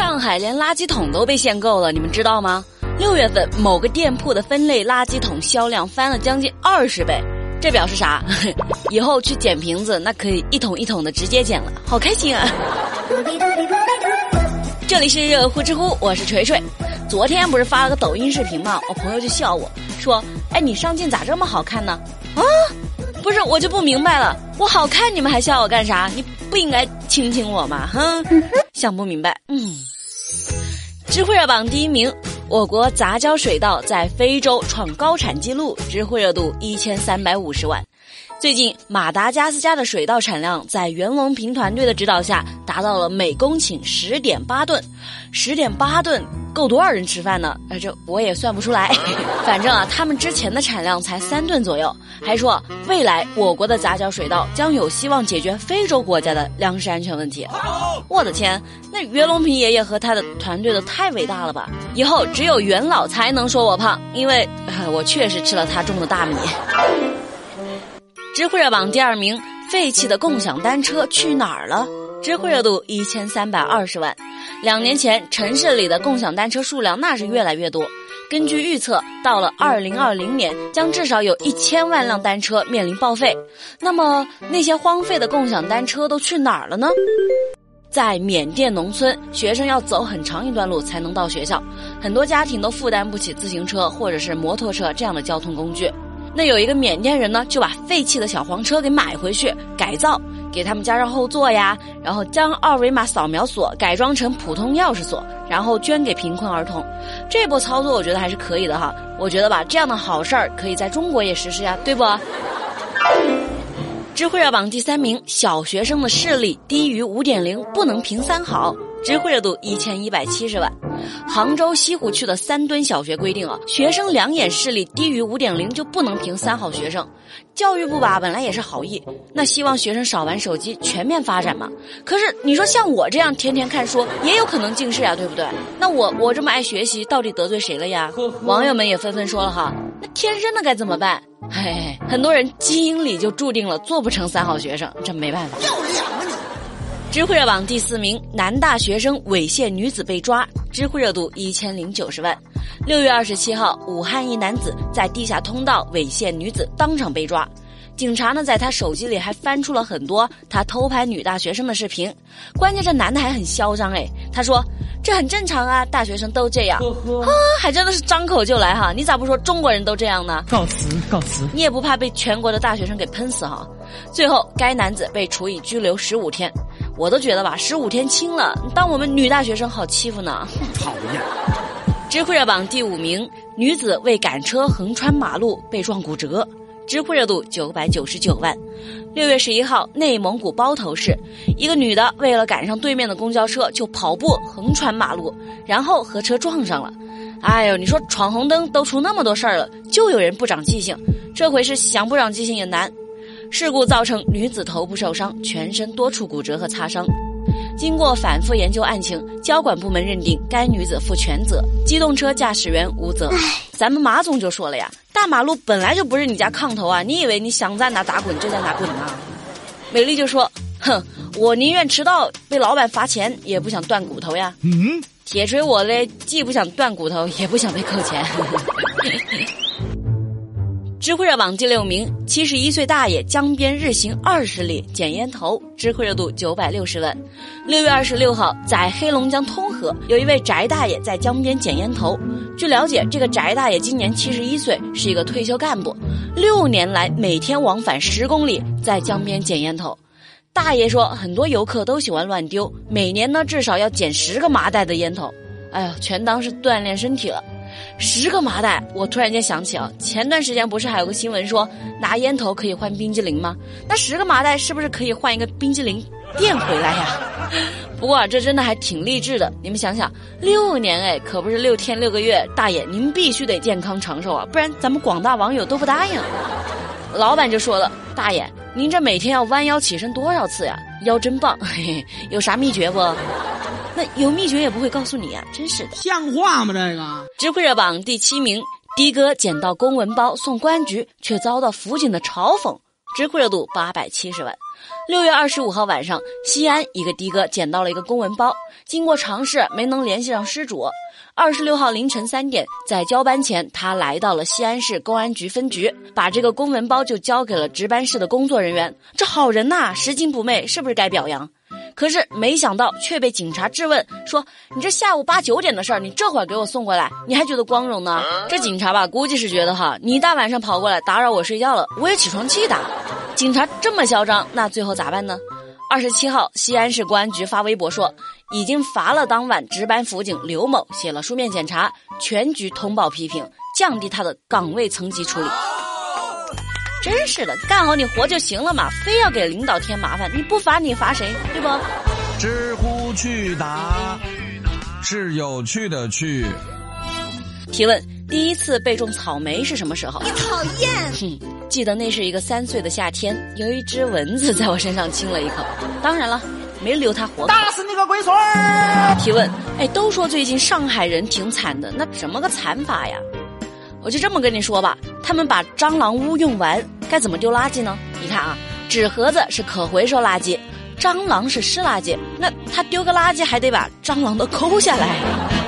上海连垃圾桶都被限购了，你们知道吗？六月份某个店铺的分类垃圾桶销量翻了将近二十倍，这表示啥？以后去捡瓶子那可以一桶一桶的直接捡了，好开心啊！这里是热乎知乎，我是锤锤。昨天不是发了个抖音视频吗？我朋友就笑我说：“哎，你上镜咋这么好看呢？”啊，不是，我就不明白了，我好看你们还笑我干啥？你不应该亲亲我吗？哼，想不明白。嗯，知乎热榜第一名，我国杂交水稻在非洲创高产记录，知乎热度一千三百五十万。最近，马达加斯加的水稻产量在袁隆平团队的指导下达到了每公顷十点八吨，十点八吨够多少人吃饭呢？呃，这我也算不出来。反正啊，他们之前的产量才三吨左右，还说未来我国的杂交水稻将有希望解决非洲国家的粮食安全问题。我的天，那袁隆平爷爷和他的团队都太伟大了吧！以后只有袁老才能说我胖，因为我确实吃了他种的大米。知乎热榜第二名，废弃的共享单车去哪儿了？知乎热度一千三百二十万。两年前，城市里的共享单车数量那是越来越多。根据预测，到了二零二零年，将至少有一千万辆单车面临报废。那么，那些荒废的共享单车都去哪儿了呢？在缅甸农村，学生要走很长一段路才能到学校，很多家庭都负担不起自行车或者是摩托车这样的交通工具。那有一个缅甸人呢，就把废弃的小黄车给买回去改造，给他们加上后座呀，然后将二维码扫描锁改装成普通钥匙锁，然后捐给贫困儿童。这波操作我觉得还是可以的哈。我觉得吧，这样的好事儿可以在中国也实施呀，对不？智慧热榜第三名，小学生的视力低于五点零不能评三好。知乎热度一千一百七十万，杭州西湖区的三墩小学规定啊，学生两眼视力低于五点零就不能评三好学生。教育部吧本来也是好意，那希望学生少玩手机，全面发展嘛。可是你说像我这样天天看书，也有可能近视呀，对不对？那我我这么爱学习，到底得罪谁了呀？网友们也纷纷说了哈，那天生的该怎么办？嘿，很多人基因里就注定了做不成三好学生，这没办法。知乎热榜第四名，男大学生猥亵女子被抓，知乎热度一千零九十万。六月二十七号，武汉一男子在地下通道猥亵女子，当场被抓。警察呢，在他手机里还翻出了很多他偷拍女大学生的视频。关键这男的还很嚣张哎，他说这很正常啊，大学生都这样。啊，还真的是张口就来哈，你咋不说中国人都这样呢？告辞告辞，你也不怕被全国的大学生给喷死哈？最后，该男子被处以拘留十五天。我都觉得吧，十五天轻了，当我们女大学生好欺负呢。讨厌。知乎热榜第五名，女子为赶车横穿马路被撞骨折，知乎热度九百九十九万。六月十一号，内蒙古包头市，一个女的为了赶上对面的公交车，就跑步横穿马路，然后和车撞上了。哎呦，你说闯红灯都出那么多事儿了，就有人不长记性，这回是想不长记性也难。事故造成女子头部受伤，全身多处骨折和擦伤。经过反复研究案情，交管部门认定该女子负全责，机动车驾驶员无责。咱们马总就说了呀，大马路本来就不是你家炕头啊，你以为你想在哪打滚就在哪滚啊？美丽就说：“哼，我宁愿迟到被老板罚钱，也不想断骨头呀。”嗯，铁锤我嘞，既不想断骨头，也不想被扣钱。知乎热榜第六名，七十一岁大爷江边日行二十里捡烟头，知乎热度九百六十万。六月二十六号，在黑龙江通河，有一位翟大爷在江边捡烟头。据了解，这个翟大爷今年七十一岁，是一个退休干部，六年来每天往返十公里在江边捡烟头。大爷说，很多游客都喜欢乱丢，每年呢至少要捡十个麻袋的烟头。哎呦，全当是锻炼身体了。十个麻袋，我突然间想起啊，前段时间不是还有个新闻说拿烟头可以换冰激凌吗？那十个麻袋是不是可以换一个冰激凌店回来呀？不过这真的还挺励志的，你们想想，六年哎，可不是六天六个月，大爷您必须得健康长寿啊，不然咱们广大网友都不答应。老板就说了，大爷您这每天要弯腰起身多少次呀？腰真棒，嘿嘿，有啥秘诀不？那有秘诀也不会告诉你啊！真是的，像话吗？这个知乎热榜第七名，的哥捡到公文包送公安局，却遭到辅警的嘲讽。知乎热度八百七十万。六月二十五号晚上，西安一个的哥捡到了一个公文包，经过尝试没能联系上失主。二十六号凌晨三点，在交班前，他来到了西安市公安局分局，把这个公文包就交给了值班室的工作人员。这好人呐，拾金不昧，是不是该表扬？可是没想到却被警察质问说：“你这下午八九点的事儿，你这会儿给我送过来，你还觉得光荣呢？”这警察吧，估计是觉得哈，你大晚上跑过来打扰我睡觉了，我也起床气的。警察这么嚣张，那最后咋办呢？二十七号，西安市公安局发微博说，已经罚了当晚值班辅警刘某，写了书面检查，全局通报批评，降低他的岗位层级处理。真是的，干好你活就行了嘛，非要给领导添麻烦，你不罚你罚谁？对不？知乎趣答是有趣的趣。提问：第一次被种草莓是什么时候？你讨厌。哼。记得那是一个三岁的夏天，有一只蚊子在我身上亲了一口，当然了，没留他活。打死你个龟孙儿！提问：哎，都说最近上海人挺惨的，那怎么个惨法呀？我就这么跟你说吧，他们把蟑螂屋用完，该怎么丢垃圾呢？你看啊，纸盒子是可回收垃圾，蟑螂是湿垃圾，那他丢个垃圾还得把蟑螂都抠下来。